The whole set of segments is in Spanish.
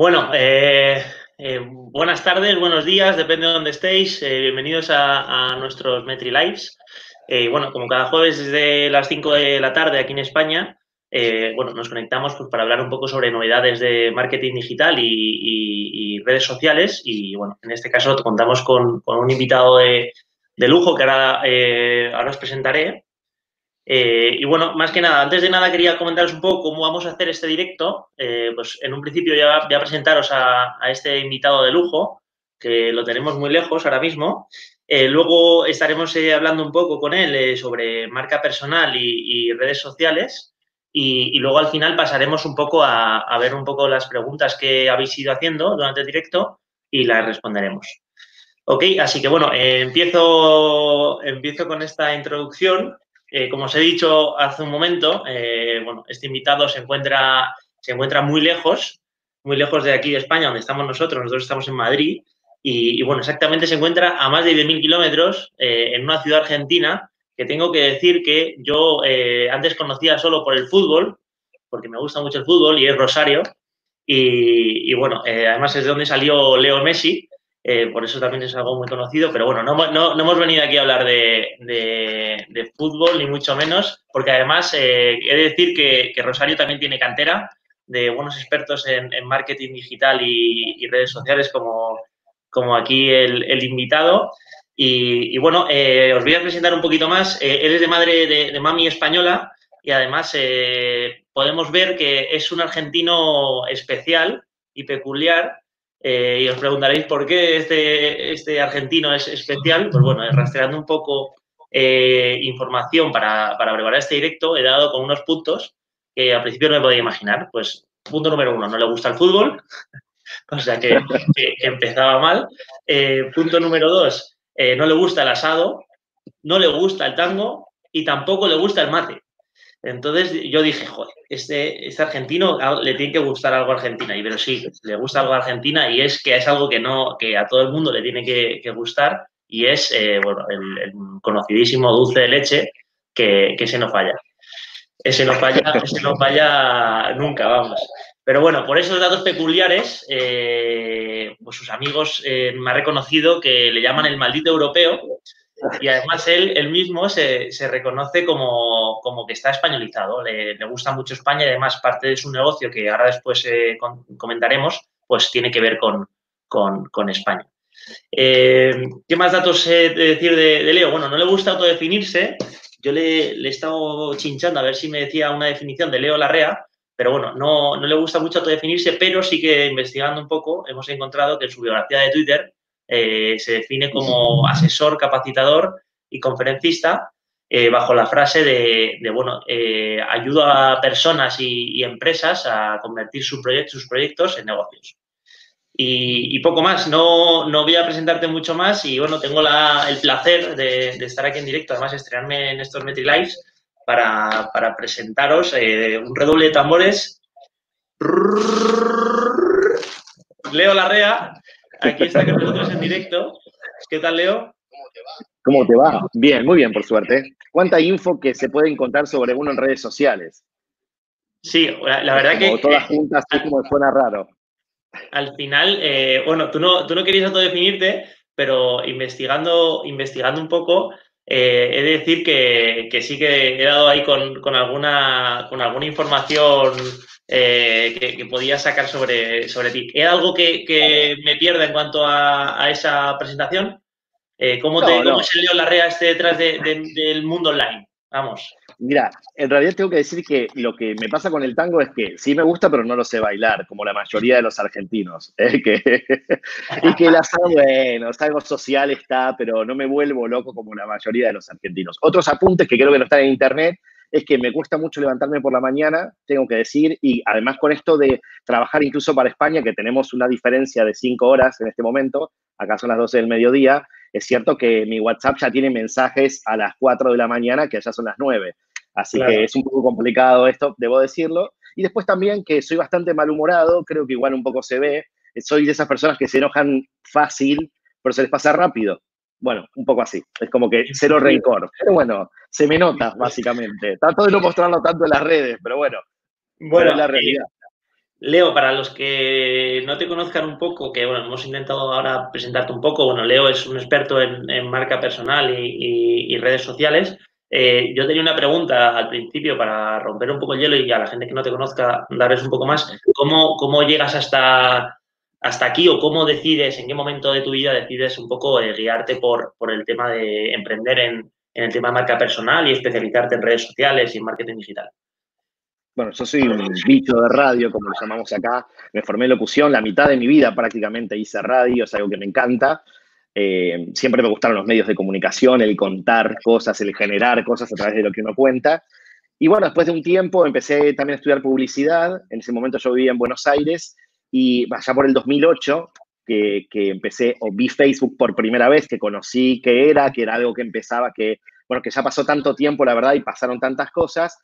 Bueno, eh, eh, buenas tardes, buenos días, depende de dónde estéis. Eh, bienvenidos a, nuestros Metri Lives. bueno, como cada jueves desde las 5 de la tarde aquí en España, bueno, nos conectamos pues, para hablar un poco sobre novedades de marketing digital y, redes sociales. Y bueno, en este caso contamos con, un invitado de, lujo que ahora, ahora os presentaré. Eh, y bueno, más que nada, antes de nada quería comentaros un poco cómo vamos a hacer este directo. Eh, pues en un principio ya voy a presentaros a, este invitado de lujo, que lo tenemos muy lejos ahora mismo. Eh, luego estaremos hablando un poco con él sobre marca personal y, redes sociales. Y, luego al final pasaremos un poco a, ver un poco las preguntas que habéis ido haciendo durante el directo y las responderemos. Ok, así que bueno, empiezo, empiezo con esta introducción. Eh, como os he dicho hace un momento, eh, bueno, este invitado se encuentra, se encuentra muy lejos, muy lejos de aquí de España, donde estamos nosotros. Nosotros estamos en Madrid. Y, bueno, exactamente se encuentra a más de 10.000 kilómetros eh, en una ciudad argentina que tengo que decir que yo antes conocía solo por el fútbol, porque me gusta mucho el fútbol y es Rosario. Y, y bueno, además es de donde salió Leo Messi. Eh, por eso también es algo muy conocido, pero bueno, no, hemos venido aquí a hablar de, fútbol, ni mucho menos, porque además eh, he de decir que, Rosario también tiene cantera de buenos expertos en, marketing digital y, redes sociales, como, como aquí el, invitado. Y, bueno, eh, os voy a presentar un poquito más. él es de madre de, de mami española y además podemos ver que es un argentino especial y peculiar eh, y os preguntaréis por qué este, este argentino es especial. Pues bueno, rastreando un poco eh, información para, para, preparar este directo, he dado con unos puntos que al principio no me podía imaginar. Pues punto número uno, no le gusta el fútbol, o sea que, empezaba mal. Eh, punto número dos, no le gusta el asado, no le gusta el tango y tampoco le gusta el mate. Entonces yo dije, joder, este, este argentino le tiene que gustar algo a Argentina. Y pero sí, le gusta algo a Argentina y es que es algo que no, que a todo el mundo le tiene que, gustar y es eh, bueno, el, conocidísimo dulce de leche que, que ese no falla. Ese no falla, ese no falla nunca, vamos. Pero bueno, por esos datos peculiares, eh, pues sus amigos eh, me han reconocido que le llaman el maldito europeo y además él, él mismo se, se reconoce como, como, que está españolizado, le, le, gusta mucho España y además parte de su negocio, que ahora después eh, comentaremos, pues tiene que ver con, con, con España. Eh, ¿Qué más datos de decir de, de, Leo? Bueno, no le gusta autodefinirse. Yo le, le, he estado chinchando a ver si me decía una definición de Leo Larrea, pero bueno, no, no le gusta mucho autodefinirse, pero sí que investigando un poco hemos encontrado que en su biografía de Twitter eh, se define como asesor, capacitador y conferencista eh, bajo la frase de, bueno, eh, ayuda a personas y, empresas a convertir sus proyectos en negocios. Y, poco más, no, no, voy a presentarte mucho más y bueno, tengo el placer de, estar aquí en directo, además estrenarme en estos MetriLives para, para presentaros un redoble de tambores. Leo Larrea, Aquí está con nosotros en directo. ¿Qué tal, Leo? ¿Cómo te va? ¿Cómo te va? Bien, muy bien, por suerte. ¿Cuánta info que se puede encontrar sobre uno en redes sociales? Sí, la, verdad como que... Todas juntas, así como suena raro. Al final, eh, bueno, tú no, tú no querías autodefinirte, pero investigando, investigando un poco, eh, he de decir que, sí que he dado ahí con, con, alguna, con alguna información eh, que, podía sacar sobre, sobre ti. ¿Es algo que, me pierda en cuanto a, esa presentación? Eh, ¿cómo, te, ¿Cómo es el Leo Larrea este detrás del mundo online? Vamos. Mira, en realidad tengo que decir que lo que me pasa con el tango es que sí me gusta, pero no lo sé bailar, como la mayoría de los argentinos. ¿eh? y que la bueno, algo social está, pero no me vuelvo loco como la mayoría de los argentinos. Otros apuntes que creo que no están en internet es que me cuesta mucho levantarme por la mañana, tengo que decir, y además con esto de trabajar incluso para España, que tenemos una diferencia de cinco horas en este momento, acá son las 12 del mediodía, es cierto que mi WhatsApp ya tiene mensajes a las 4 de la mañana, que allá son las 9. Así que es un poco complicado esto, debo decirlo. Y después también que soy bastante malhumorado, creo que igual un poco se ve. Soy de esas personas que se enojan fácil, pero se les pasa rápido. Bueno, un poco así. Es como que cero rencor. Pero bueno, se me nota, básicamente. Trato de no mostrarlo tanto en las redes, pero bueno. Bueno, la realidad. Leo, para los que no te conozcan un poco, que bueno, hemos intentado ahora presentarte un poco, bueno, Leo es un experto en, marca personal y, redes sociales. Eh, yo tenía una pregunta al principio para romper un poco el hielo y a la gente que no te conozca darles un poco más. ¿Cómo, cómo llegas hasta, hasta aquí o cómo decides, en qué momento de tu vida decides un poco eh, guiarte por, por el tema de emprender en, en el tema de marca personal y especializarte en redes sociales y en marketing digital? bueno, yo soy un bicho de radio, como lo llamamos acá. Me formé en locución, la mitad de mi vida prácticamente hice radio, es algo que me encanta. Eh, siempre me gustaron los medios de comunicación, el contar cosas, el generar cosas a través de lo que uno cuenta. Y bueno, después de un tiempo empecé también a estudiar publicidad. En ese momento yo vivía en Buenos Aires y allá por el 2008 que, que, empecé o vi Facebook por primera vez, que conocí que era, que era algo que empezaba, que, bueno, que ya pasó tanto tiempo, la verdad, y pasaron tantas cosas,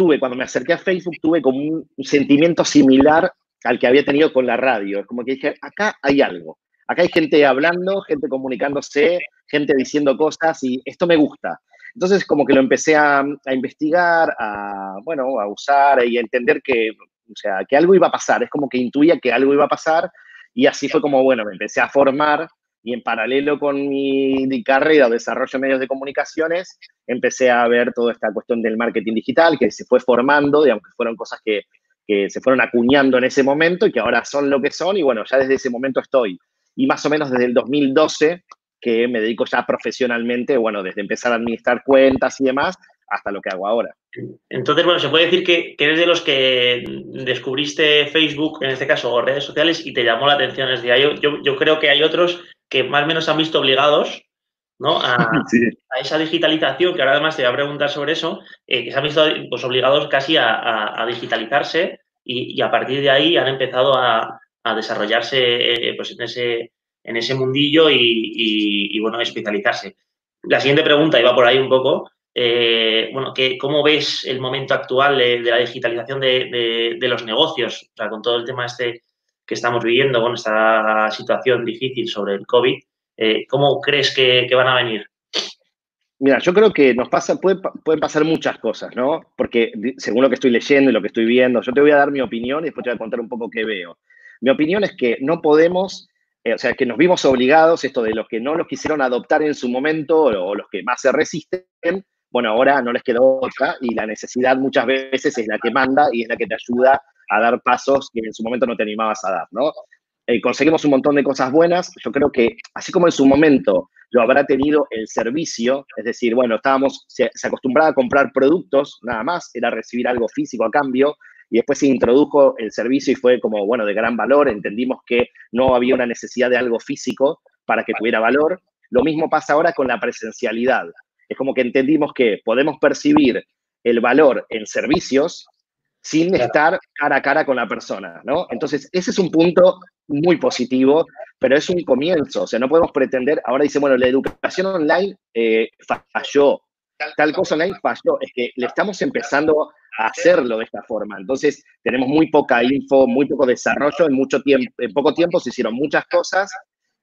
tuve, cuando me acerqué a Facebook, tuve como un, sentimiento similar al que había tenido con la radio. Es como que dije, acá hay algo. Acá hay gente hablando, gente comunicándose, gente diciendo cosas y esto me gusta. Entonces como que lo empecé a, investigar, a, bueno, a usar y a entender que, o sea, que algo iba a pasar. Es como que intuía que algo iba a pasar y así fue como, bueno, me empecé a formar y en paralelo con mi carrera de desarrollo de medios de comunicaciones, empecé a ver toda esta cuestión del marketing digital que se fue formando, digamos que fueron cosas que, que se fueron acuñando en ese momento y que ahora son lo que son y bueno, ya desde ese momento estoy. Y más o menos desde el 2012 que me dedico ya profesionalmente, bueno, desde empezar a administrar cuentas y demás, hasta lo que hago ahora. Entonces, bueno, se puede decir que, eres de los que descubriste Facebook, en este caso, o redes sociales, y te llamó la atención. Es decir, yo, yo creo que hay otros que más o menos se han visto obligados ¿no? A, esa digitalización, que ahora además te voy a preguntar sobre eso, eh, que se han visto pues, obligados casi a, digitalizarse y, a partir de ahí han empezado a, desarrollarse eh, pues en, ese, en ese mundillo y, bueno, a especializarse. La siguiente pregunta iba por ahí un poco. Eh, bueno, que, ¿cómo ves el momento actual de, la digitalización de, de, los negocios? Con todo el tema este que estamos viviendo, bueno, esta situación difícil sobre el COVID, eh, ¿cómo crees que, van a venir? Mira, yo creo que nos pasa, pueden pasar muchas cosas, ¿no? Porque según lo que estoy leyendo y lo que estoy viendo, yo te voy a dar mi opinión y después te voy a contar un poco qué veo. Mi opinión es que no podemos, eh, o sea, que nos vimos obligados, esto de los que no los quisieron adoptar en su momento o, los que más se resisten, bueno, ahora no les quedó otra y la necesidad muchas veces es la que manda y es la que te ayuda a dar pasos que en su momento no te animabas a dar, ¿no? Eh, conseguimos un montón de cosas buenas. Yo creo que, así como en su momento lo habrá tenido el servicio, es decir, bueno, estábamos, se, acostumbraba a comprar productos, nada más, era recibir algo físico a cambio, y después se introdujo el servicio y fue como, bueno, de gran valor, entendimos que no había una necesidad de algo físico para que tuviera valor. Lo mismo pasa ahora con la presencialidad. Es como que entendimos que podemos percibir el valor en servicios sin estar cara a cara con la persona, ¿no? Entonces, ese es un punto muy positivo, pero es un comienzo, o sea, no podemos pretender, ahora dice, bueno, la educación online eh, falló, tal cosa online falló, es que le estamos empezando a hacerlo de esta forma, entonces tenemos muy poca info, muy poco desarrollo, en, mucho tiempo, en poco tiempo se hicieron muchas cosas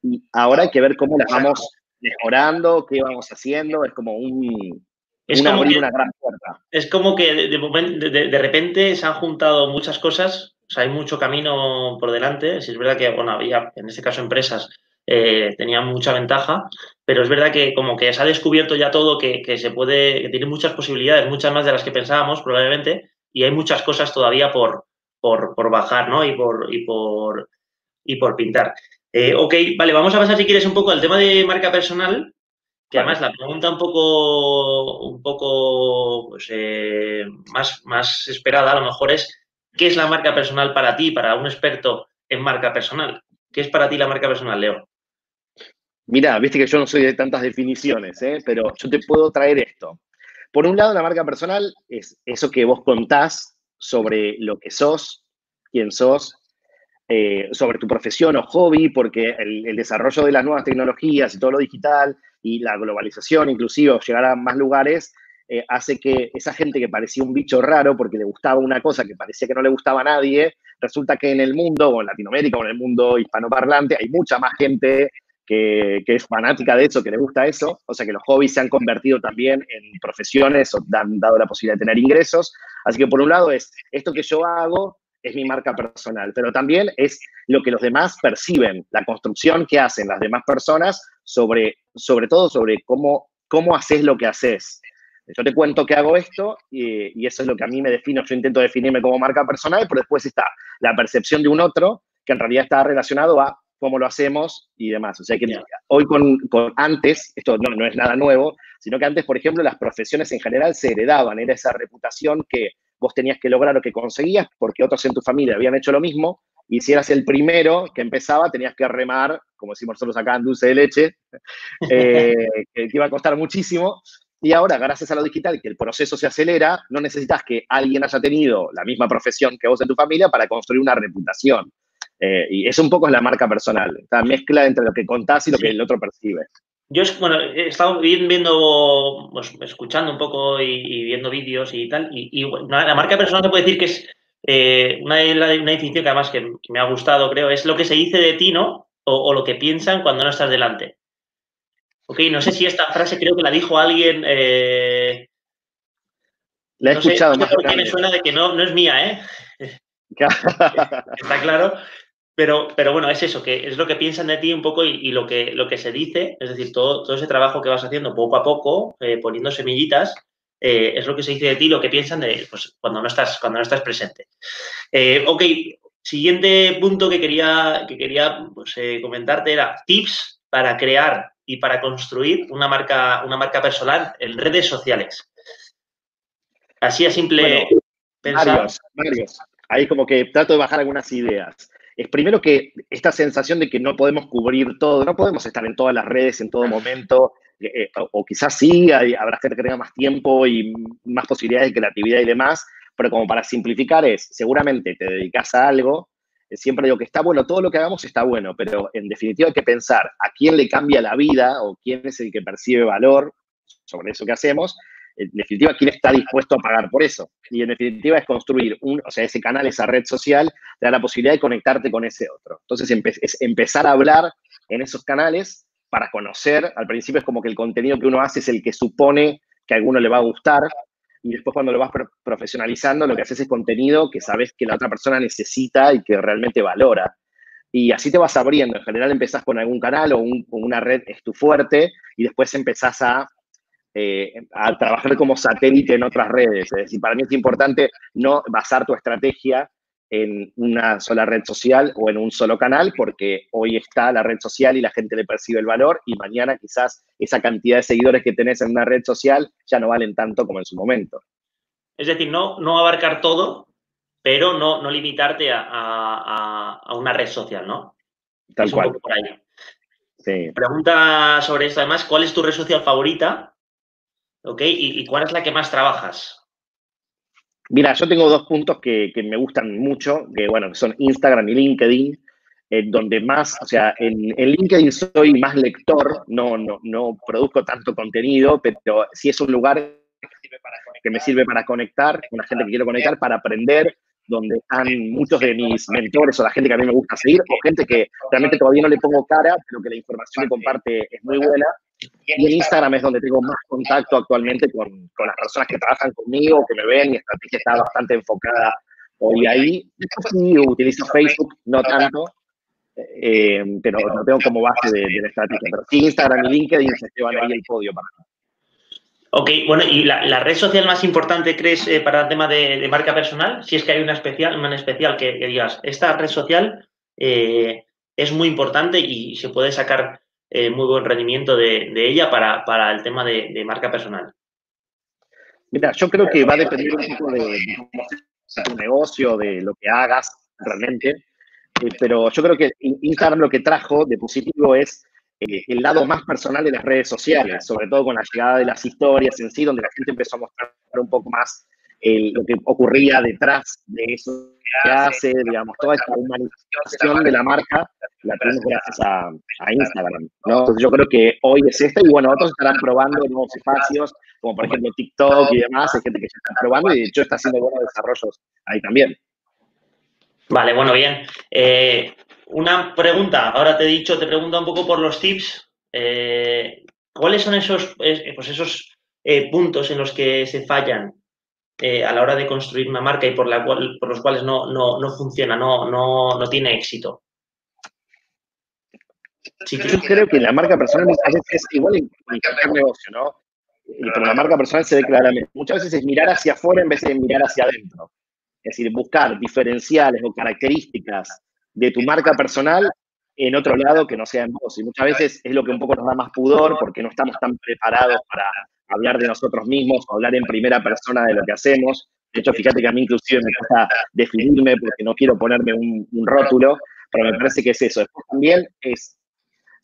y ahora hay que ver cómo las vamos mejorando, qué vamos haciendo, es como un, es como que, una gran puerta. Es como que de, repente se han juntado muchas cosas, o sea, hay mucho camino por delante. Si es verdad que, bueno, había, en este caso, empresas eh, tenían mucha ventaja, pero es verdad que como que se ha descubierto ya todo, que, se puede, que tiene muchas posibilidades, muchas más de las que pensábamos probablemente, y hay muchas cosas todavía por, por, bajar, ¿no? Y por, y por, y por pintar. Eh, ok, vale, vamos a pasar si quieres un poco al tema de marca personal, que además la pregunta un poco, un poco pues, eh, más, más esperada a lo mejor es, ¿qué es la marca personal para ti, para un experto en marca personal? ¿Qué es para ti la marca personal, Leo? Mira, viste que yo no soy de tantas definiciones, ¿eh? pero yo te puedo traer esto. Por un lado, la marca personal es eso que vos contás sobre lo que sos, quién sos, eh, sobre tu profesión o hobby, porque el, desarrollo de las nuevas tecnologías y todo lo digital y la globalización, inclusive llegar a más lugares, eh, hace que esa gente que parecía un bicho raro porque le gustaba una cosa que parecía que no le gustaba a nadie, resulta que en el mundo, o en Latinoamérica, o en el mundo hispanoparlante, hay mucha más gente que, es fanática de eso, que le gusta eso. O sea que los hobbies se han convertido también en profesiones o han dado la posibilidad de tener ingresos. Así que por un lado es, esto que yo hago es mi marca personal, pero también es lo que los demás perciben, la construcción que hacen las demás personas sobre, sobre todo sobre cómo, cómo haces lo que haces. Yo te cuento que hago esto y, eso es lo que a mí me defino. Yo intento definirme como marca personal, pero después está la percepción de un otro que en realidad está relacionado a cómo lo hacemos y demás. O sea que hoy con, antes, esto no, no, es nada nuevo, sino que antes, por ejemplo, las profesiones en general se heredaban, era esa reputación que vos tenías que lograr lo que conseguías porque otros en tu familia habían hecho lo mismo y si eras el primero que empezaba tenías que remar, como decimos nosotros acá en dulce de leche, eh, que iba a costar muchísimo. Y ahora, gracias a lo digital, que el proceso se acelera, no necesitas que alguien haya tenido la misma profesión que vos en tu familia para construir una reputación. Eh, y eso un poco es la marca personal, esta mezcla entre lo que contás y lo que el otro percibe. Yo, bueno, he estado viendo, pues, escuchando un poco y, viendo vídeos y tal, y, la marca personal se puede decir que es eh, una, una, definición que además que, me ha gustado, creo, es lo que se dice de ti, ¿no? O, lo que piensan cuando no estás delante. Ok, no sé si esta frase creo que la dijo alguien. Eh, la he escuchado más. me suena de que no, no es mía, ¿eh? Está claro. Pero, pero bueno, es eso, que es lo que piensan de ti un poco y, lo, que, lo que se dice, es decir, todo, todo ese trabajo que vas haciendo poco a poco, eh, poniendo semillitas, eh, es lo que se dice de ti, lo que piensan de pues, cuando, no estás, cuando no estás presente. Eh, ok, siguiente punto que quería, que quería pues, comentarte era tips para crear y para construir una marca, una marca personal en redes sociales. Así a simple pensar. Varios, Ahí como que trato de bajar algunas ideas es primero que esta sensación de que no podemos cubrir todo, no podemos estar en todas las redes en todo momento, eh, eh, o, quizás sí, habrá gente que tenga más tiempo y más posibilidades de creatividad y demás, pero como para simplificar es, seguramente te dedicas a algo, eh, siempre digo que está bueno, todo lo que hagamos está bueno, pero en definitiva hay que pensar a quién le cambia la vida o quién es el que percibe valor sobre eso que hacemos en definitiva, quién está dispuesto a pagar por eso. Y en definitiva es construir un, o sea, ese canal, esa red social, te da la posibilidad de conectarte con ese otro. Entonces, es empezar a hablar en esos canales para conocer. Al principio es como que el contenido que uno hace es el que supone que a alguno le va a gustar. Y después cuando lo vas profesionalizando, lo que haces es contenido que sabes que la otra persona necesita y que realmente valora. Y así te vas abriendo. En general empezás con algún canal o, una red es tu fuerte y después empezás a eh, a trabajar como satélite en otras redes. Es decir, para mí es importante no basar tu estrategia en una sola red social o en un solo canal, porque hoy está la red social y la gente le percibe el valor y mañana quizás esa cantidad de seguidores que tenés en una red social ya no valen tanto como en su momento. Es decir, no, no abarcar todo, pero no, no limitarte a, una red social, ¿no? Tal cual. por ahí. Pregunta sobre esto además, ¿cuál es tu red social favorita ¿ok? ¿Y, cuál es la que más trabajas? Mira, yo tengo dos puntos que, me gustan mucho, que bueno, son Instagram y LinkedIn, donde más, o sea, en, LinkedIn soy más lector, no, no, no produzco tanto contenido, pero sí es un lugar que me sirve para conectar con la gente que quiero conectar, para aprender, donde están muchos de mis mentores o la gente que a mí me gusta seguir, o gente que realmente todavía no le pongo cara, pero que la información que comparte es muy buena. Y en Instagram es donde tengo más contacto actualmente con, con las personas que trabajan conmigo, que me ven, mi estrategia está bastante enfocada hoy ahí. Sí, utilizo Facebook, no tanto, eh, pero no tengo como base de, la estrategia. Pero sí, Instagram y LinkedIn se llevan ahí el podio para mí. Ok, bueno, ¿y la, red social más importante crees eh, para el tema de, marca personal? Si es que hay una especial, una especial que, digas, esta red social eh, es muy importante y se puede sacar eh, muy buen rendimiento de, ella para, el tema de, marca personal. Mira, yo creo que va a depender un poco de, tu negocio, de lo que hagas realmente, pero yo creo que Instagram lo que trajo de positivo es eh, el lado más personal de las redes sociales, sobre todo con la llegada de las historias en sí, donde la gente empezó a mostrar un poco más lo que ocurría detrás de eso que hace, digamos, toda esta humanización de la marca la tenemos gracias a, Instagram. Entonces yo creo que hoy es esta y bueno, otros estarán probando nuevos espacios, como por ejemplo TikTok y demás, hay gente que ya está probando y de hecho está haciendo buenos desarrollos ahí también. Vale, bueno, bien. Eh, una pregunta, ahora te he dicho, te pregunto un poco por los tips. Eh, ¿Cuáles son esos, pues esos eh, puntos en los que se fallan eh, a la hora de construir una marca y por, la cual, por los cuales no, no, no funciona, no, no, no tiene éxito? yo creo que la marca personal muchas veces es igual en cualquier negocio, ¿no? Pero la marca personal se ve claramente. Muchas veces es mirar hacia afuera en vez de mirar hacia adentro. Es decir, buscar diferenciales o características de tu marca personal en otro lado que no sea en vos. Y muchas veces es lo que un poco nos da más pudor porque no estamos tan preparados para hablar de nosotros mismos o hablar en primera persona de lo que hacemos. De hecho, fíjate que a mí inclusive me cuesta definirme porque no quiero ponerme un, un rótulo, pero me parece que es eso. Después también es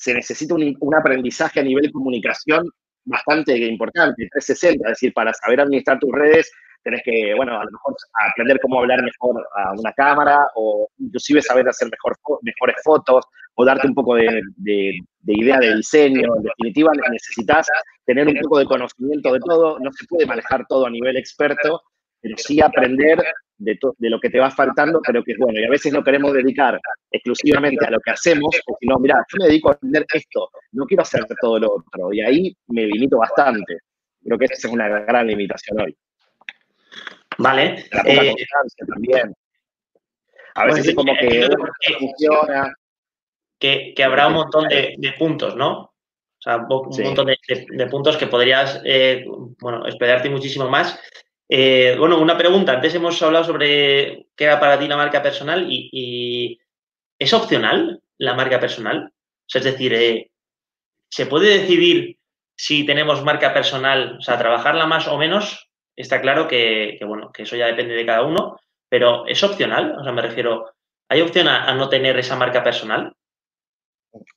se necesita un, aprendizaje a nivel comunicación bastante importante, 360, es decir, para saber administrar tus redes tenés que, bueno, a lo mejor aprender cómo hablar mejor a una cámara o inclusive saber hacer mejor, mejores fotos o darte un poco de, de, idea de diseño. En definitiva, necesitas tener un poco de conocimiento de todo. No se puede manejar todo a nivel experto, pero sí aprender de, de, lo que te va faltando, pero que es bueno. Y a veces no queremos dedicar exclusivamente a lo que hacemos, o si no, mira, yo me dedico a aprender esto, no quiero hacer todo lo otro. Y ahí me limito bastante. Creo que esa es una gran limitación hoy. Vale. La poca eh, también. A veces es como que funciona. Que, que, habrá un montón de, de puntos, ¿no? O sea, un, montón de, de, puntos que podrías, eh, bueno, esperarte muchísimo más. Eh, bueno, una pregunta. Antes hemos hablado sobre qué era para ti la marca personal y, ¿es opcional la marca personal? es decir, eh, ¿se puede decidir si tenemos marca personal, o sea, trabajarla más o menos? Está claro que, bueno, que eso ya depende de cada uno, pero ¿es opcional? O sea, me refiero, ¿hay opción a no tener esa marca personal?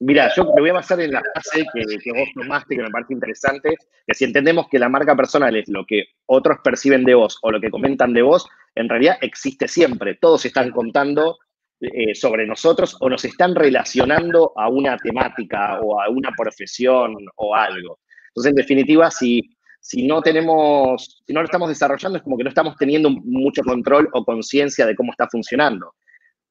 Mira, yo me voy a basar en la frase que, vos tomaste, que me parece interesante, que si entendemos que la marca personal es lo que otros perciben de vos o lo que comentan de vos, en realidad existe siempre. Todos están contando eh, sobre nosotros o nos están relacionando a una temática o a una profesión o algo. Entonces, en definitiva, si, si no tenemos, si no lo estamos desarrollando, es como que no estamos teniendo mucho control o conciencia de cómo está funcionando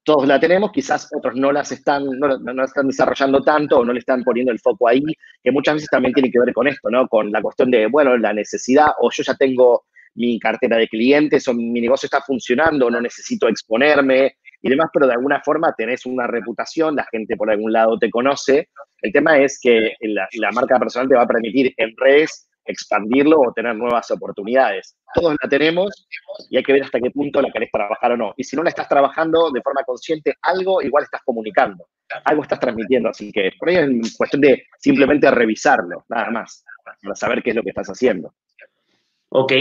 todos la tenemos, quizás otros no las están, no, no, están desarrollando tanto o no le están poniendo el foco ahí, que muchas veces también tiene que ver con esto, ¿no? Con la cuestión de, bueno, la necesidad, o yo ya tengo mi cartera de clientes, o mi negocio está funcionando, no necesito exponerme y demás, pero de alguna forma tenés una reputación, la gente por algún lado te conoce. El tema es que la, la marca personal te va a permitir en redes expandirlo o tener nuevas oportunidades. Todos la tenemos y hay que ver hasta qué punto la querés trabajar o no. Y si no la estás trabajando de forma consciente, algo igual estás comunicando, algo estás transmitiendo. Así que por ahí es cuestión de simplemente revisarlo, nada más, para saber qué es lo que estás haciendo. Ok.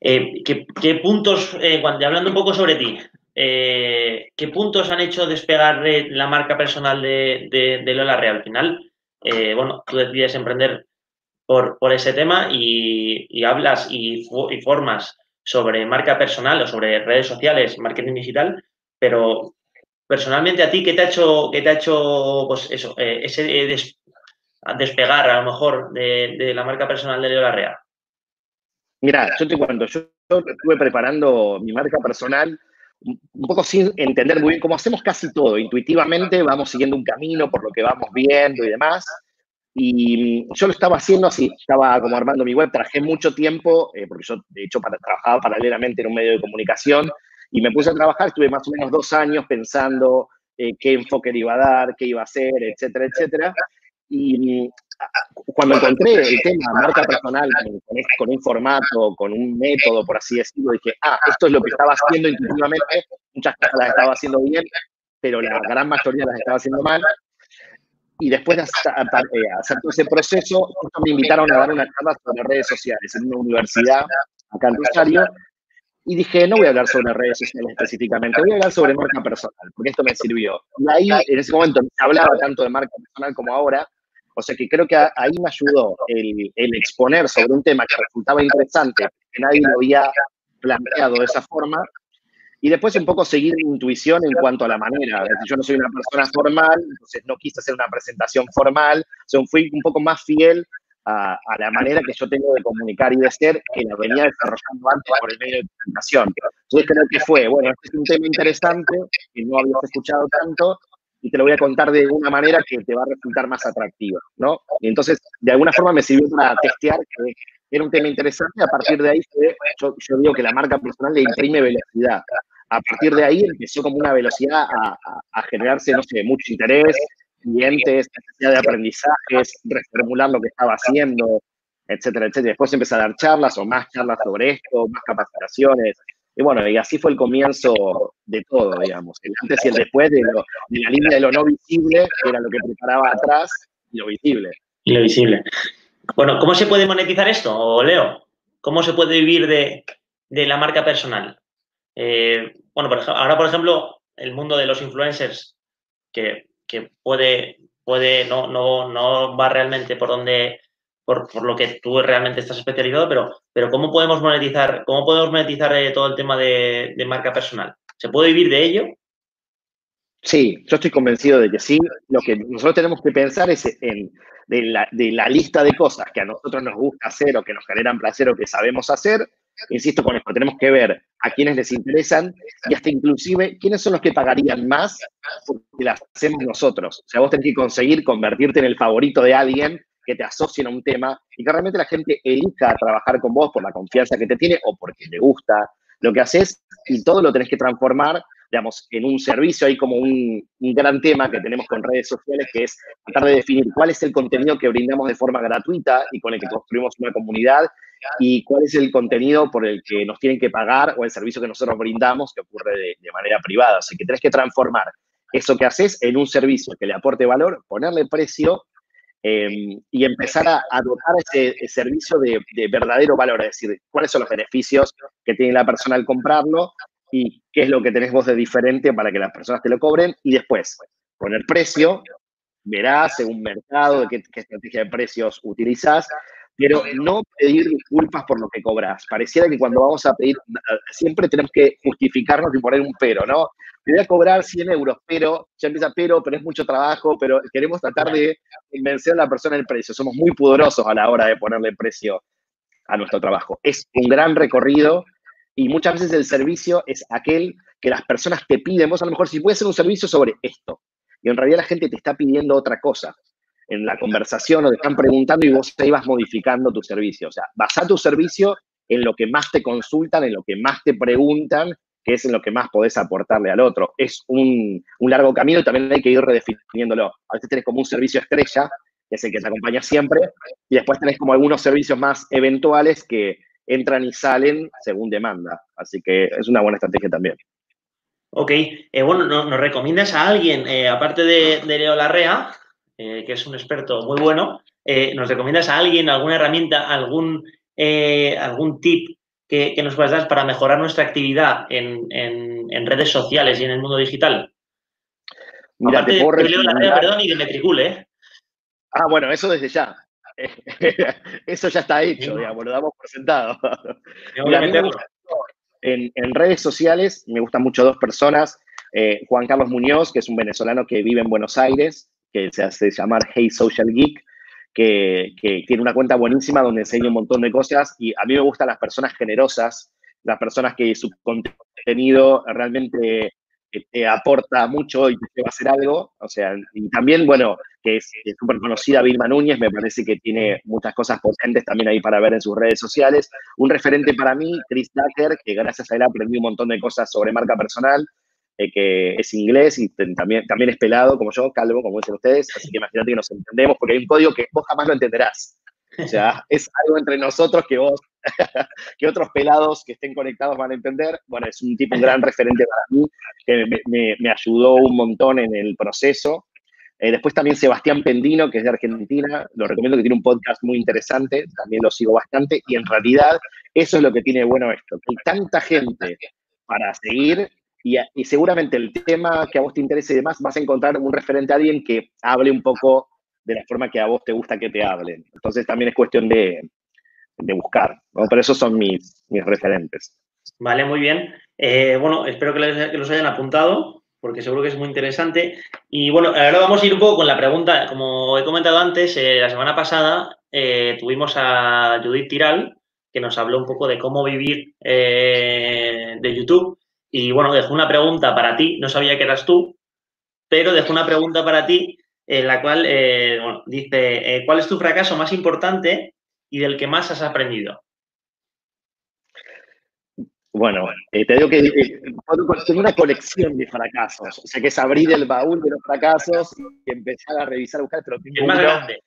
Eh, ¿qué, puntos, eh, hablando un poco sobre ti, eh, ¿qué puntos han hecho despegar la marca personal de, de Lola Real? Al final, bueno, tú decides emprender por, ese tema y, hablas y, formas sobre marca personal o sobre redes sociales, marketing digital, pero personalmente a ti, ¿qué te ha hecho, qué te ha hecho pues eso, eh, ese despegar a lo mejor de, la marca personal de Leo Larrea? Mira, yo te cuento, yo estuve preparando mi marca personal un poco sin entender muy bien cómo hacemos casi todo. Intuitivamente vamos siguiendo un camino por lo que vamos viendo y demás. Y yo lo estaba haciendo así, estaba como armando mi web, trabajé mucho tiempo, eh, porque yo de hecho para, trabajaba paralelamente en un medio de comunicación, y me puse a trabajar, estuve más o menos dos años pensando eh, qué enfoque le iba a dar, qué iba a hacer, etcétera, etcétera. Y cuando encontré el tema marca personal con, con, un formato, con un método, por así decirlo, dije, ah, esto es lo que estaba haciendo intuitivamente, muchas cosas las estaba haciendo bien, pero la gran mayoría las estaba haciendo mal, y después de eh, hacer todo ese proceso, me invitaron a dar una charla sobre redes sociales en una universidad acá en Rosario. Y dije, no voy a hablar sobre redes sociales específicamente, voy a hablar sobre marca personal, porque esto me sirvió. Y ahí, en ese momento, no se hablaba tanto de marca personal como ahora, o sea que creo que ahí me ayudó el, el exponer sobre un tema que resultaba interesante, que nadie lo había planteado de esa forma, y después un poco seguir mi intuición en cuanto a la manera. Yo no soy una persona formal, entonces no quise hacer una presentación formal, o sea, fui un poco más fiel a, la manera que yo tengo de comunicar y de ser, que la venía desarrollando antes por el medio de presentación. Entonces creo que fue, bueno, este es un tema interesante, que no habías escuchado tanto, y te lo voy a contar de una manera que te va a resultar más atractiva, ¿no? Y entonces, de alguna forma me sirvió para testear que era un tema interesante. A partir de ahí, yo, yo digo que la marca personal le imprime velocidad. A partir de ahí empezó como una velocidad a, generarse, no sé, mucho interés, clientes, necesidad de aprendizajes, reformular lo que estaba haciendo, etcétera, etcétera. Después empecé a dar charlas o más charlas sobre esto, más capacitaciones. Y bueno, y así fue el comienzo de todo, digamos, el antes y el después de, la línea de lo no visible, que era lo que preparaba atrás, y lo visible. Y lo visible. Bueno, ¿cómo se puede monetizar esto, Leo? ¿Cómo se puede vivir de, la marca personal? Eh, bueno, ahora, por ejemplo, el mundo de los influencers, que, puede, puede no, no, no va realmente por donde por, lo que tú realmente estás especializado, pero, pero ¿cómo podemos monetizar, cómo podemos monetizar eh, todo el tema de, marca personal? ¿Se puede vivir de ello? Sí, yo estoy convencido de que sí. Lo que nosotros tenemos que pensar es en de la, de la, lista de cosas que a nosotros nos gusta hacer o que nos generan placer o que sabemos hacer. Insisto con esto, tenemos que ver a quienes les interesan y hasta inclusive quiénes son los que pagarían más porque las hacemos nosotros. O sea, vos tenés que conseguir convertirte en el favorito de alguien que te asocien a un tema y que realmente la gente elija trabajar con vos por la confianza que te tiene o porque le gusta lo que haces y todo lo tenés que transformar, digamos, en un servicio. Hay como un, gran tema que tenemos con redes sociales que es tratar de definir cuál es el contenido que brindamos de forma gratuita y con el que construimos una comunidad y cuál es el contenido por el que nos tienen que pagar o el servicio que nosotros brindamos que ocurre de, de manera privada. Así que tenés que transformar eso que haces en un servicio que le aporte valor, ponerle precio Em, y empezar a, dotar ese, servicio de, verdadero valor, es decir, cuáles son los beneficios que tiene la persona al comprarlo y qué es lo que tenés vos de diferente para que las personas te lo cobren y después poner precio, verás según mercado, qué, qué estrategia de precios utilizás, pero no pedir disculpas por lo que cobras. Pareciera que cuando vamos a pedir, siempre tenemos que justificarnos y poner un pero, ¿no? Te voy a cobrar 100 euros, pero, ya empieza pero, pero es mucho trabajo, pero queremos tratar de convencer a la persona el precio. Somos muy pudorosos a la hora de ponerle precio a nuestro trabajo. Es un gran recorrido y muchas veces el servicio es aquel que las personas te piden. Vos a lo mejor si puedes hacer un servicio sobre esto y en realidad la gente te está pidiendo otra cosa en la conversación o te están preguntando y vos te ibas modificando tu servicio. O sea, basa tu servicio en lo que más te consultan, en lo que más te preguntan, que es en lo que más podés aportarle al otro. Es un, largo camino y también hay que ir redefiniéndolo. A veces tenés como un servicio estrella, que es el que te acompaña siempre, y después tenés como algunos servicios más eventuales que entran y salen según demanda. Así que es una buena estrategia también. Ok, eh, bueno, ¿nos, recomiendas a alguien, eh, aparte de, de Leo Larrea, eh, que es un experto muy bueno, ¿nos recomiendas a alguien, alguna herramienta, algún, algún tip que, nos puedas dar para mejorar nuestra actividad en, redes sociales y en el mundo digital? Mira, te puedo perdón, y de Metricule, Ah, bueno, eso desde ya. eso ya está hecho, digamos, lo damos por sentado. en, en, redes sociales me gustan mucho dos personas. Juan Carlos Muñoz, que es un venezolano que vive en Buenos Aires, que se hace llamar Hey Social Geek, que, tiene una cuenta buenísima donde enseña un montón de cosas y a mí me gustan las personas generosas, las personas que su contenido realmente te aporta mucho y te va a hacer algo. O sea, y también, bueno, que es súper conocida Vilma Núñez, me parece que tiene muchas cosas potentes también ahí para ver en sus redes sociales. Un referente para mí, Chris Tucker, que gracias a él aprendí un montón de cosas sobre marca personal. Eh, que es inglés y también, también es pelado, como yo, calvo, como dicen ustedes, así que imagínate que nos entendemos, porque hay un código que vos jamás lo entenderás. O sea, es algo entre nosotros que vos, que otros pelados que estén conectados van a entender. Bueno, es un tipo, un gran referente para mí, que me, me, ayudó un montón en el proceso. Eh, después también Sebastián Pendino, que es de Argentina, lo recomiendo que tiene un podcast muy interesante, también lo sigo bastante, y en realidad eso es lo que tiene bueno esto, que hay tanta gente para seguir y, seguramente el tema que a vos te interese y demás, vas a encontrar un referente a alguien que hable un poco de la forma que a vos te gusta que te hablen. Entonces también es cuestión de, buscar. ¿no? Pero esos son mis, mis referentes. Vale, muy bien. Eh, bueno, espero que, los hayan apuntado, porque seguro que es muy interesante. Y bueno, ahora vamos a ir un poco con la pregunta. Como he comentado antes, eh, la semana pasada eh, tuvimos a Judith Tiral, que nos habló un poco de cómo vivir de YouTube. Y bueno, dejó una pregunta para ti, no sabía que eras tú, pero dejo una pregunta para ti en la cual dice, ¿cuál es tu fracaso más importante y del que más has aprendido? Bueno, eh, te digo que eh, tengo una colección de fracasos. O sea, que es abrir el baúl de los fracasos y empezar a revisar, buscar, pero tengo más grande.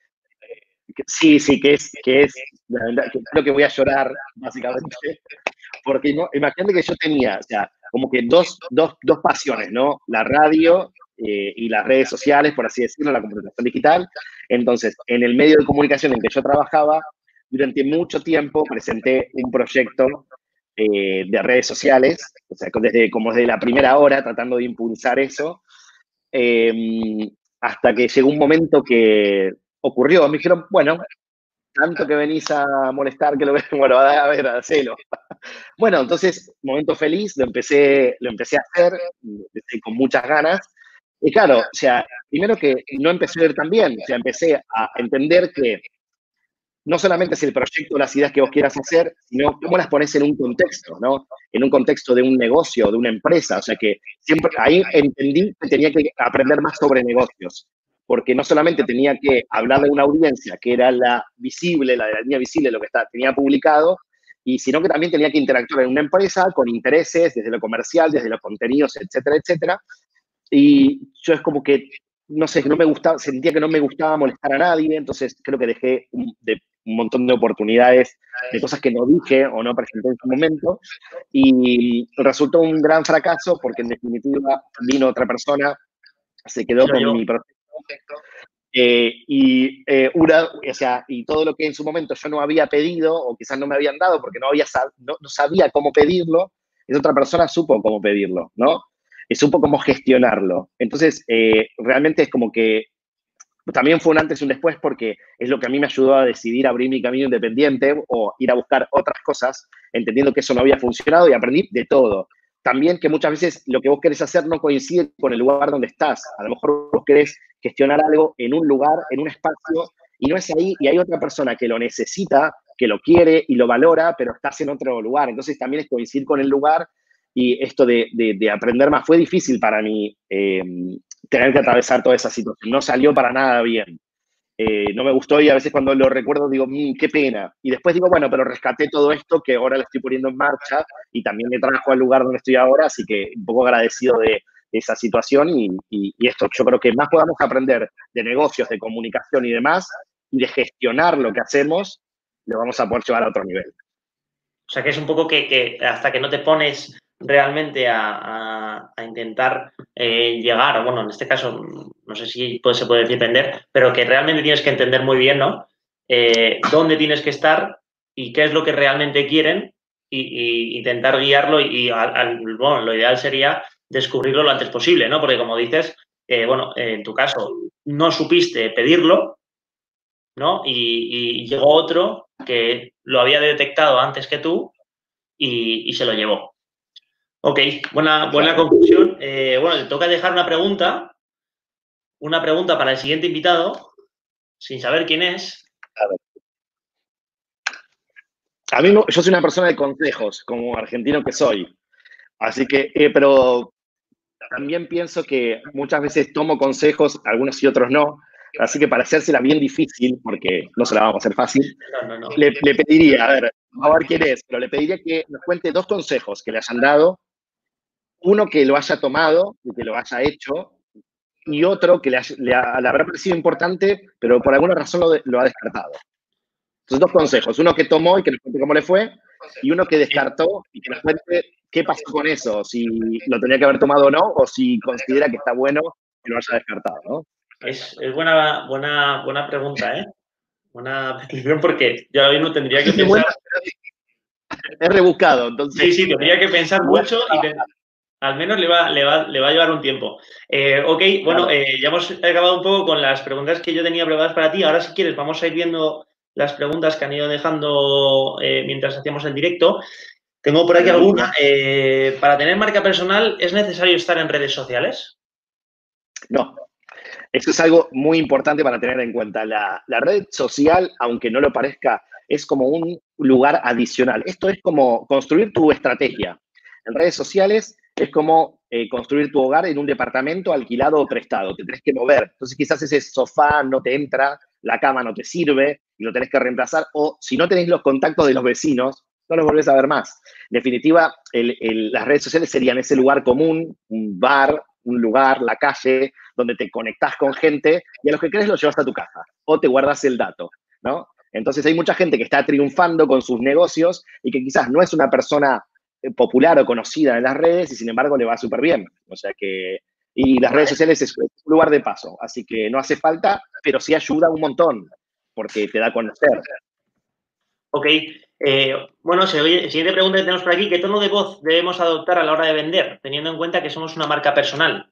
Sí, sí, que es, que es, la verdad, que creo que voy a llorar, básicamente. Porque imagínate que yo tenía, o sea, como que dos, dos, dos pasiones, ¿no? La radio eh, y las redes sociales, por así decirlo, la comunicación digital. Entonces, en el medio de comunicación en que yo trabajaba, durante mucho tiempo presenté un proyecto eh, de redes sociales, o sea, desde, como desde la primera hora tratando de impulsar eso, em, hasta que llegó un momento que ocurrió, me dijeron, bueno, tanto que venís a molestar que lo ves, bueno, a ver, hacelo. bueno, entonces, momento feliz, lo empecé, lo empecé a hacer, empecé con muchas ganas, y claro, o sea, primero que no empecé a ver tan bien, o sea, empecé a entender que no solamente es el proyecto, las ideas que vos quieras hacer, sino cómo las pones en un contexto, ¿no? En un contexto de un negocio, de una empresa. O sea que siempre ahí entendí que tenía que aprender más sobre negocios, porque no solamente tenía que hablar de una audiencia que era la visible, la de la línea visible, lo que está, tenía publicado, y sino que también tenía que interactuar en una empresa con intereses desde lo comercial, desde los contenidos, etcétera, etcétera. Y yo es como que no sé, no me gustaba, sentía que no me gustaba molestar a nadie, entonces creo que dejé de un montón de oportunidades de cosas que no dije o no presenté en su momento. Y resultó un gran fracaso porque en definitiva vino otra persona, se quedó con mi proyecto. Eh, y, eh, una, o sea, y todo lo que en su momento yo no había pedido o quizás no me habían dado porque no, había, no, no sabía cómo pedirlo, esa otra persona supo cómo pedirlo, ¿no? Y supo cómo gestionarlo. Entonces, eh, realmente es como que también fue un antes y un después porque es lo que a mí me ayudó a decidir abrir mi camino independiente o ir a buscar otras cosas, entendiendo que eso no había funcionado y aprendí de todo. También que muchas veces lo que vos querés hacer no coincide con el lugar donde estás. A lo mejor vos querés gestionar algo en un lugar, en un espacio, y no es ahí, y hay otra persona que lo necesita, que lo quiere y lo valora, pero estás en otro lugar. Entonces también es coincidir con el lugar y esto de, aprender más. Fue difícil para mí eh, tener que atravesar toda esa situación. No salió para nada bien. Eh, no me gustó y a veces cuando lo recuerdo digo, mmm, qué pena. Y después digo, bueno, pero rescaté todo esto que ahora lo estoy poniendo en marcha y también me trajo al lugar donde estoy ahora, así que un poco agradecido de, esa situación y, esto. Yo creo que más podamos aprender de negocios, de comunicación y demás, y de gestionar lo que hacemos, lo vamos a poder llevar a otro nivel. O sea, que es un poco que hasta que no te pones realmente a, intentar eh, llegar, bueno, en este caso, no sé si se puede decir vender, pero que realmente tienes que entender muy bien, ¿no? Eh, dónde tienes que estar y qué es lo que realmente quieren y, intentar guiarlo y, bueno, lo ideal sería descubrirlo lo antes posible, ¿no? Porque como dices, eh, bueno, en tu caso, no supiste pedirlo, ¿no? Y, llegó otro que lo había detectado antes que tú y se lo llevó. Ok, buena, buena conclusión. Eh, bueno, te toca dejar una pregunta, una pregunta para el siguiente invitado, sin saber quién es. A mí, yo soy una persona de consejos, como argentino que soy. Así que, eh, pero también pienso que muchas veces tomo consejos, algunos y otros no. Así que para hacérsela bien difícil, porque no se la vamos a hacer fácil, Le, le, pediría, a ver, a ver quién es, pero le pediría que nos cuente dos consejos que le hayan dado uno que lo haya tomado y que lo haya hecho, y otro que le, habrá parecido importante, pero por alguna razón lo, ha descartado. Entonces, dos consejos. Uno que tomó y que nos cuente cómo le fue, y uno que descartó y que nos cuente qué pasó con eso, si lo tenía que haber tomado o no, o si considera que está bueno que lo haya descartado, ¿no? Es, buena, buena, buena pregunta, ¿eh? Buena petición porque yo ahora mismo tendría que pensar... Es rebuscado, entonces... Sí, sí, tendría que pensar mucho y, al menos le va, le va, le va a llevar un tiempo. Eh, ok, bueno, eh, ya hemos acabado un poco con las preguntas que yo tenía preparadas para ti. Ahora, si quieres, vamos a ir viendo las preguntas que han ido dejando eh, mientras hacíamos el directo. Tengo por aquí alguna. ¿Para tener marca personal es necesario estar en redes sociales? No. Eso es algo muy importante para tener en cuenta. La, la red social, aunque no lo parezca, es como un lugar adicional. Esto es como construir tu estrategia. En redes sociales es como eh, construir tu hogar en un departamento alquilado o prestado, te tenés que mover. Entonces quizás ese sofá no te entra, la cama no te sirve y lo tenés que reemplazar, o si no tenés los contactos de los vecinos, no los volvés a ver más. En definitiva, las redes sociales serían ese lugar común, un bar, un lugar, la calle, donde te conectás con gente y a los que crees los llevas a tu casa o te guardas el dato, ¿no? Entonces hay mucha gente que está triunfando con sus negocios y que quizás no es una persona popular o conocida en las redes y sin embargo le va súper bien. O sea que, y las redes sociales es un lugar de paso, así que no hace falta, pero sí ayuda un montón porque te da a conocer. Ok, eh, bueno, siguiente pregunta que tenemos por aquí, ¿qué tono de voz debemos adoptar a la hora de vender, teniendo en cuenta que somos una marca personal?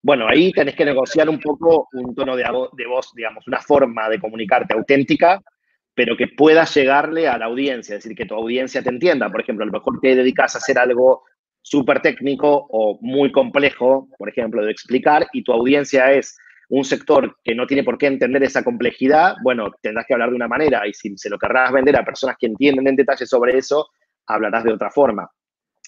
Bueno, ahí tenés que negociar un poco un tono de, de voz, digamos, una forma de comunicarte auténtica, pero que pueda llegarle a la audiencia, es decir, que tu audiencia te entienda. Por ejemplo, a lo mejor te dedicas a hacer algo súper técnico o muy complejo, por ejemplo, de explicar, y tu audiencia es un sector que no tiene por qué entender esa complejidad, bueno, tendrás que hablar de una manera y si se lo querrás vender a personas que entienden en detalle sobre eso, hablarás de otra forma.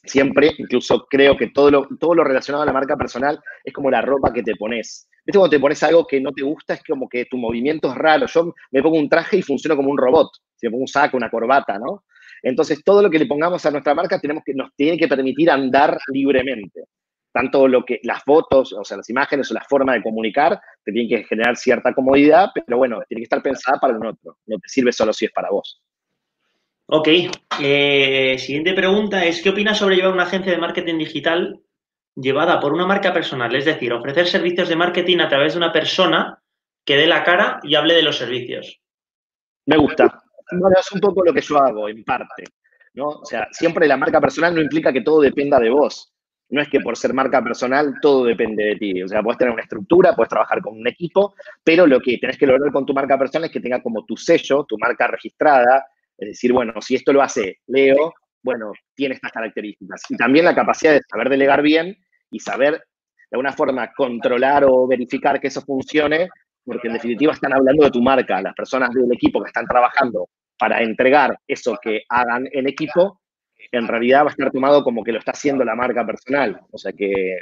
Siempre, incluso creo que todo lo, todo lo relacionado a la marca personal es como la ropa que te pones. ¿Viste cuando te pones algo que no te gusta? Es como que tu movimiento es raro. Yo me pongo un traje y funciona como un robot. Si me pongo un saco, una corbata, ¿no? Entonces, todo lo que le pongamos a nuestra marca tenemos que, nos tiene que permitir andar libremente tanto lo que las fotos, o sea, las imágenes o la forma de comunicar te tienen que generar cierta comodidad, pero bueno, tiene que estar pensada para un otro. No te sirve solo si es para vos. Ok. Eh, siguiente pregunta es, ¿qué opinas sobre llevar una agencia de marketing digital llevada por una marca personal? Es decir, ofrecer servicios de marketing a través de una persona que dé la cara y hable de los servicios. Me gusta. Bueno, es un poco lo que yo hago, en parte. ¿no? O sea, siempre la marca personal no implica que todo dependa de vos no es que por ser marca personal todo depende de ti. O sea, puedes tener una estructura, puedes trabajar con un equipo, pero lo que tenés que lograr con tu marca personal es que tenga como tu sello, tu marca registrada. Es decir, bueno, si esto lo hace Leo, bueno, tiene estas características. Y también la capacidad de saber delegar bien y saber de alguna forma controlar o verificar que eso funcione, porque en definitiva están hablando de tu marca. Las personas del equipo que están trabajando para entregar eso que hagan en equipo en realidad va a estar tomado como que lo está haciendo la marca personal. O sea que,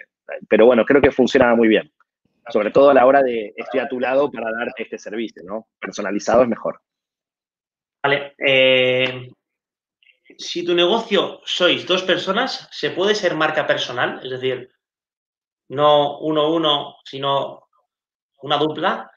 pero bueno, creo que funciona muy bien. Sobre todo a la hora de estoy a tu lado para darte este servicio, ¿no? Personalizado es mejor. Vale. Eh, si tu negocio sois dos personas, ¿se puede ser marca personal? Es decir, no uno uno, sino una dupla.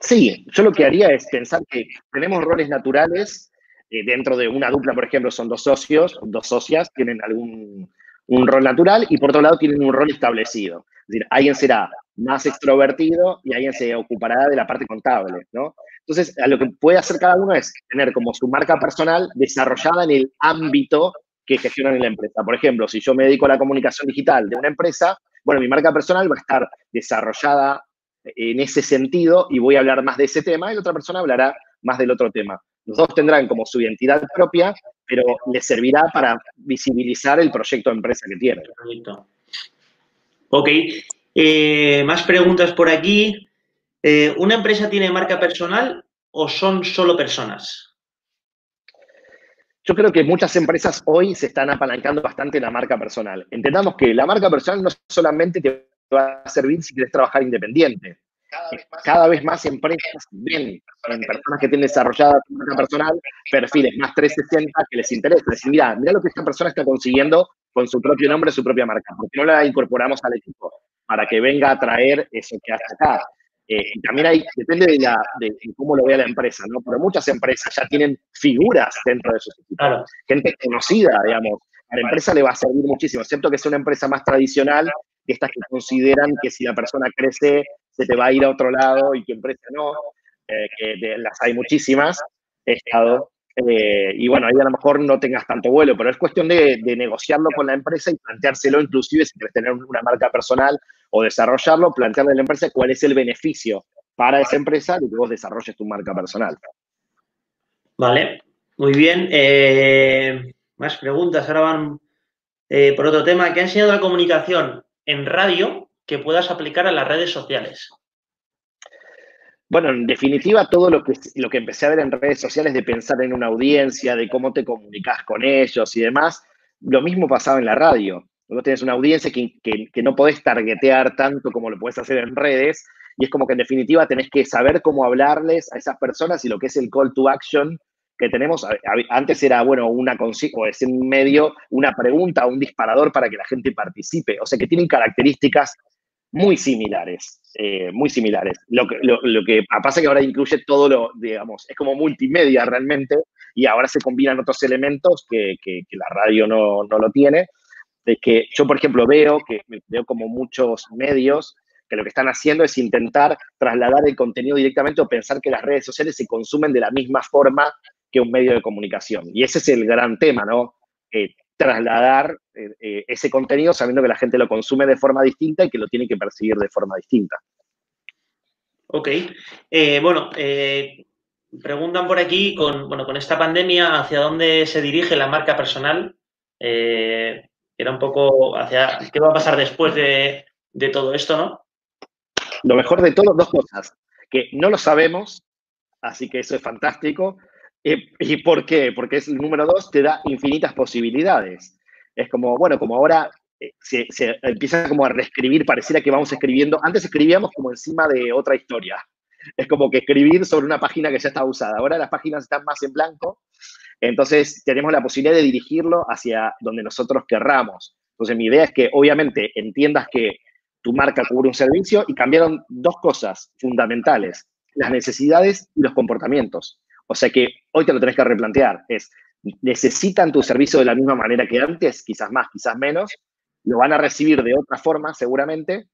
Sí, yo lo que haría es pensar que tenemos roles naturales eh, dentro de una dupla, por ejemplo, son dos socios, dos socias, tienen algún un rol natural y por otro lado tienen un rol establecido. Es decir, alguien será más extrovertido y alguien se ocupará de la parte contable, ¿no? Entonces, a lo que puede hacer cada uno es tener como su marca personal desarrollada en el ámbito que gestionan en la empresa. Por ejemplo, si yo me dedico a la comunicación digital de una empresa, bueno, mi marca personal va a estar desarrollada en ese sentido y voy a hablar más de ese tema y la otra persona hablará más del otro tema. Los dos tendrán como su identidad propia, pero les servirá para visibilizar el proyecto de empresa que tienen. Ok. Eh, más preguntas por aquí. Eh, ¿Una empresa tiene marca personal o son solo personas? Yo creo que muchas empresas hoy se están apalancando bastante en la marca personal. Entendamos que la marca personal no solamente te va a servir si quieres trabajar independiente cada vez más empresas ven en personas que tienen desarrollada marca personal perfiles más 360 que les interesa. Decir, mira, mira lo que esta persona está consiguiendo con su propio nombre, su propia marca. ¿Por qué no la incorporamos al equipo? Para que venga a traer eso que hace acá. Eh, y también hay, depende de, la, de, cómo lo vea la empresa, ¿no? Pero muchas empresas ya tienen figuras dentro de sus equipos. Gente conocida, digamos. A la empresa le va a servir muchísimo, excepto que sea una empresa más tradicional, que estas que consideran que si la persona crece se te va a ir a otro lado y que empresa no, eh, que las hay muchísimas, he estado. Eh, y bueno, ahí a lo mejor no tengas tanto vuelo, pero es cuestión de, negociarlo con la empresa y planteárselo, inclusive si quieres tener una marca personal o desarrollarlo, plantearle a la empresa cuál es el beneficio para esa empresa de que vos desarrolles tu marca personal. Vale, muy bien. Eh, más preguntas. Ahora van por otro tema. ¿Qué ha enseñado la comunicación en radio que puedas aplicar a las redes sociales? Bueno, en definitiva, todo lo que, lo que empecé a ver en redes sociales de pensar en una audiencia, de cómo te comunicas con ellos y demás, lo mismo pasaba en la radio. Vos tenés una audiencia que, que, no podés targetear tanto como lo podés hacer en redes, y es como que en definitiva tenés que saber cómo hablarles a esas personas y lo que es el call to action que tenemos. Antes era, bueno, una o es en medio una pregunta, un disparador para que la gente participe. O sea que tienen características muy similares, eh, muy similares. Lo que, lo, que pasa que ahora incluye todo lo, digamos, es como multimedia realmente, y ahora se combinan otros elementos que, que, la radio no, no, lo tiene. Es que yo, por ejemplo, veo que veo como muchos medios que lo que están haciendo es intentar trasladar el contenido directamente o pensar que las redes sociales se consumen de la misma forma que un medio de comunicación. Y ese es el gran tema, ¿no? Eh, trasladar eh, eh, ese contenido sabiendo que la gente lo consume de forma distinta y que lo tiene que percibir de forma distinta. Ok. bueno, preguntan por aquí, con, bueno, con esta pandemia, ¿hacia dónde se dirige la marca personal? era un poco hacia qué va a pasar después de, de todo esto, ¿no? Lo mejor de todo, dos cosas. Que no lo sabemos, así que eso es fantástico. ¿Y por qué? Porque es el número dos, te da infinitas posibilidades. Es como, bueno, como ahora eh, se, empieza como a reescribir, pareciera que vamos escribiendo. Antes escribíamos como encima de otra historia. Es como que escribir sobre una página que ya está usada. Ahora las páginas están más en blanco. Entonces tenemos la posibilidad de dirigirlo hacia donde nosotros querramos. Entonces mi idea es que obviamente entiendas que tu marca cubre un servicio y cambiaron dos cosas fundamentales, las necesidades y los comportamientos. O sea que hoy te lo tenés que replantear. Es, necesitan tu servicio de la misma manera que antes, quizás más, quizás menos, lo van a recibir de otra forma seguramente,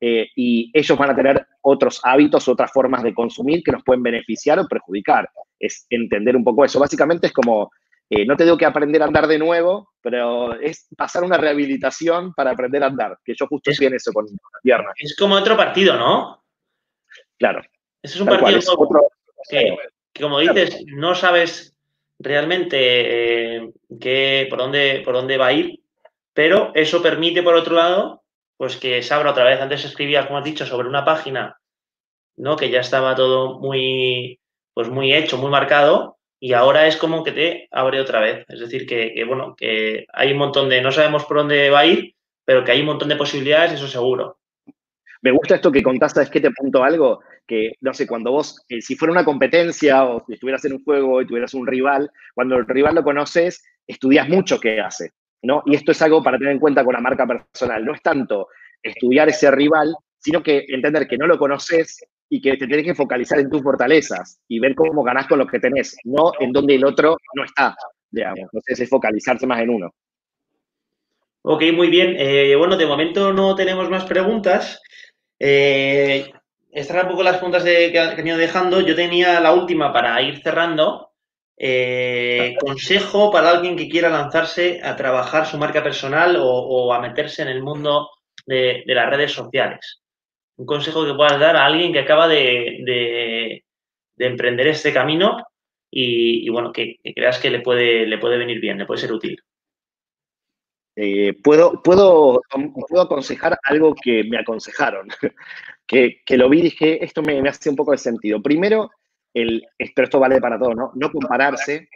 eh, y ellos van a tener otros hábitos, otras formas de consumir que nos pueden beneficiar o perjudicar. Es entender un poco eso. Básicamente es como, eh, no te digo que aprender a andar de nuevo, pero es pasar una rehabilitación para aprender a andar, que yo justo estoy en eso con la pierna. Es como otro partido, ¿no? Claro. Eso es un partido que como dices, no sabes realmente eh, por, dónde, por dónde va a ir, pero eso permite, por otro lado, pues que se abra otra vez. Antes escribías, como has dicho, sobre una página, ¿no? Que ya estaba todo muy, pues muy hecho, muy marcado, y ahora es como que te abre otra vez. Es decir, que, que, bueno, que hay un montón de, no sabemos por dónde va a ir, pero que hay un montón de posibilidades, eso seguro. Me gusta esto que contaste, es que te apunto algo, que, no sé, cuando vos, eh, si fuera una competencia o si estuvieras en un juego y tuvieras un rival, cuando el rival lo conoces, estudias mucho qué hace, ¿no? Y esto es algo para tener en cuenta con la marca personal. No es tanto estudiar ese rival, sino que entender que no lo conoces y que te tienes que focalizar en tus fortalezas y ver cómo ganás con lo que tenés, no en donde el otro no está, digamos. Entonces es focalizarse más en uno. Ok, muy bien. Eh, bueno, de momento no tenemos más preguntas. Eh, estas eran un poco las preguntas que, que han ido dejando. Yo tenía la última para ir cerrando. Eh, consejo para alguien que quiera lanzarse a trabajar su marca personal o, a meterse en el mundo de, las redes sociales. Un consejo que puedas dar a alguien que acaba de, emprender este camino y, bueno, que, creas que le puede, le puede venir bien, le puede ser útil. Eh, puedo, puedo, puedo aconsejar algo que me aconsejaron, que, lo vi y dije, esto me, hace un poco de sentido. Primero, el, pero esto vale para todo, ¿no? No compararse,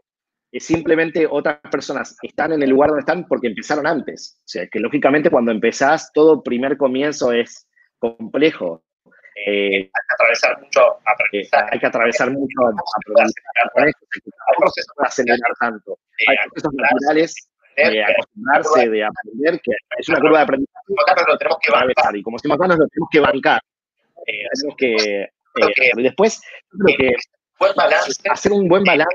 es simplemente otras personas están en el lugar donde están porque empezaron antes. O sea, que lógicamente cuando empezás, todo primer comienzo es complejo. Eh, hay que atravesar mucho aprendizaje. hay que atravesar mucho aprendizaje. Hay acelerar tanto. Hay procesos naturales de acostumbrarse, de aprender, que es una curva de aprendizaje. Lo tenemos que bancar. Y como acá, nos lo tenemos que bancar. Eh, tenemos que, eh, después, creo que hacer un buen balance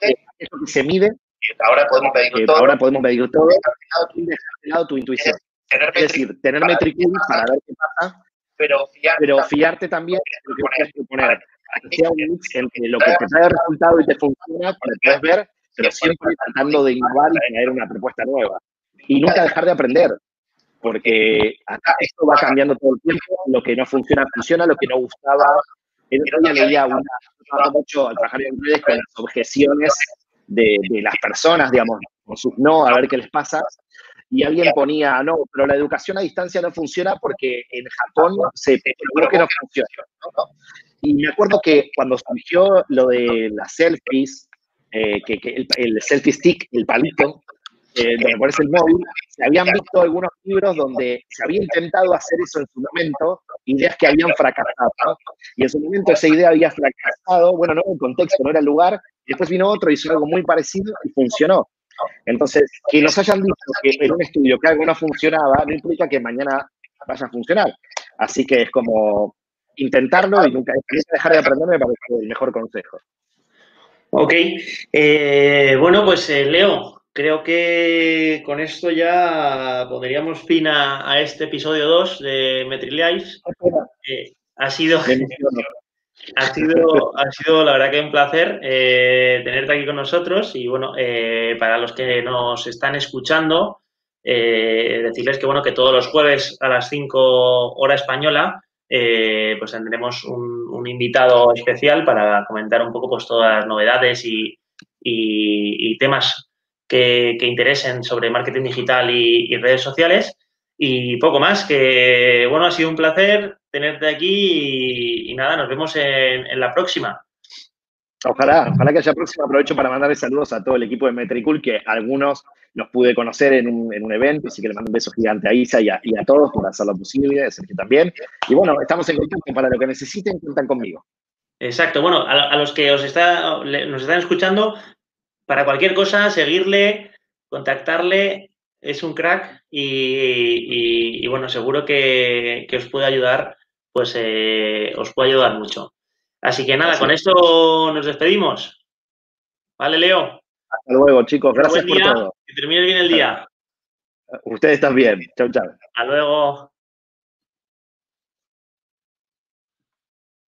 es lo que se mide. Ahora podemos medir todo. Ahora podemos medir todo. Y dejar de lado tu intuición. Es decir, tener metricum para ver qué pasa, pero, pero fiarte también de lo que quieres proponer. Que sea un mix entre lo que te trae resultado y te funciona, para puedes ver pero siempre tratando de innovar y traer una propuesta nueva. Y nunca dejar de aprender, porque acá esto va cambiando todo el tiempo, lo que no funciona, funciona, lo que no gustaba. El otro día leía una, mucho al trabajar en redes con las objeciones de, de, las personas, digamos, con sus no, a ver qué les pasa. Y alguien ponía, no, pero la educación a distancia no funciona porque en Japón se creo que no funciona. Y me acuerdo que cuando surgió lo de las selfies, eh, que, el, selfie stick, el palito, eh, donde pones el móvil, se habían visto algunos libros donde se había intentado hacer eso en su momento, ideas que habían fracasado. Y en su momento esa idea había fracasado, bueno, no era el contexto, no era el lugar, y después vino otro, hizo algo muy parecido y funcionó. Entonces, que nos hayan dicho que en un estudio que algo no funcionaba, no implica que mañana vaya a funcionar. Así que es como intentarlo y nunca dejar de aprender me parece el mejor consejo. Ok. Eh, bueno, pues eh, Leo, creo que con esto ya pondríamos fin a, este episodio 2 de MetriLife. Eh, ha sido... Ha sido, ha sido la verdad que un placer tenerte aquí con nosotros y bueno, para los que nos están escuchando, decirles que bueno, que todos los jueves a las 5 hora española eh, pues tendremos un, invitado especial para comentar un poco pues, todas las novedades y, temas que, interesen sobre marketing digital y, redes sociales. Y poco más, que bueno, ha sido un placer tenerte aquí y, nada, nos vemos en, la próxima. Ojalá, ojalá que haya próxima. Aprovecho para mandarle saludos a todo el equipo de Metricool, que algunos los pude conocer en un, en un evento, así que le mando un beso gigante a Isa y a, todos por hacer lo posible, a Sergio también. Y bueno, estamos en contacto, para lo que necesiten, cuentan conmigo. Exacto, bueno, a, los que os está, nos están escuchando, para cualquier cosa, seguirle, contactarle, es un crack y, bueno, seguro que, os puede ayudar, pues eh, os puede ayudar mucho. Así que nada, con esto nos despedimos. ¿Vale, Leo? Hasta luego, chicos. Gracias por todo. Que termine bien el día. Ustedes también. Chau, chau. Hasta luego.